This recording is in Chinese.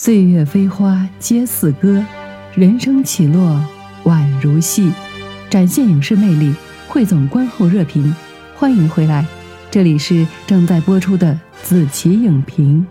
岁月飞花皆似歌，人生起落宛如戏，展现影视魅力，汇总观后热评，欢迎回来，这里是正在播出的紫棋影评。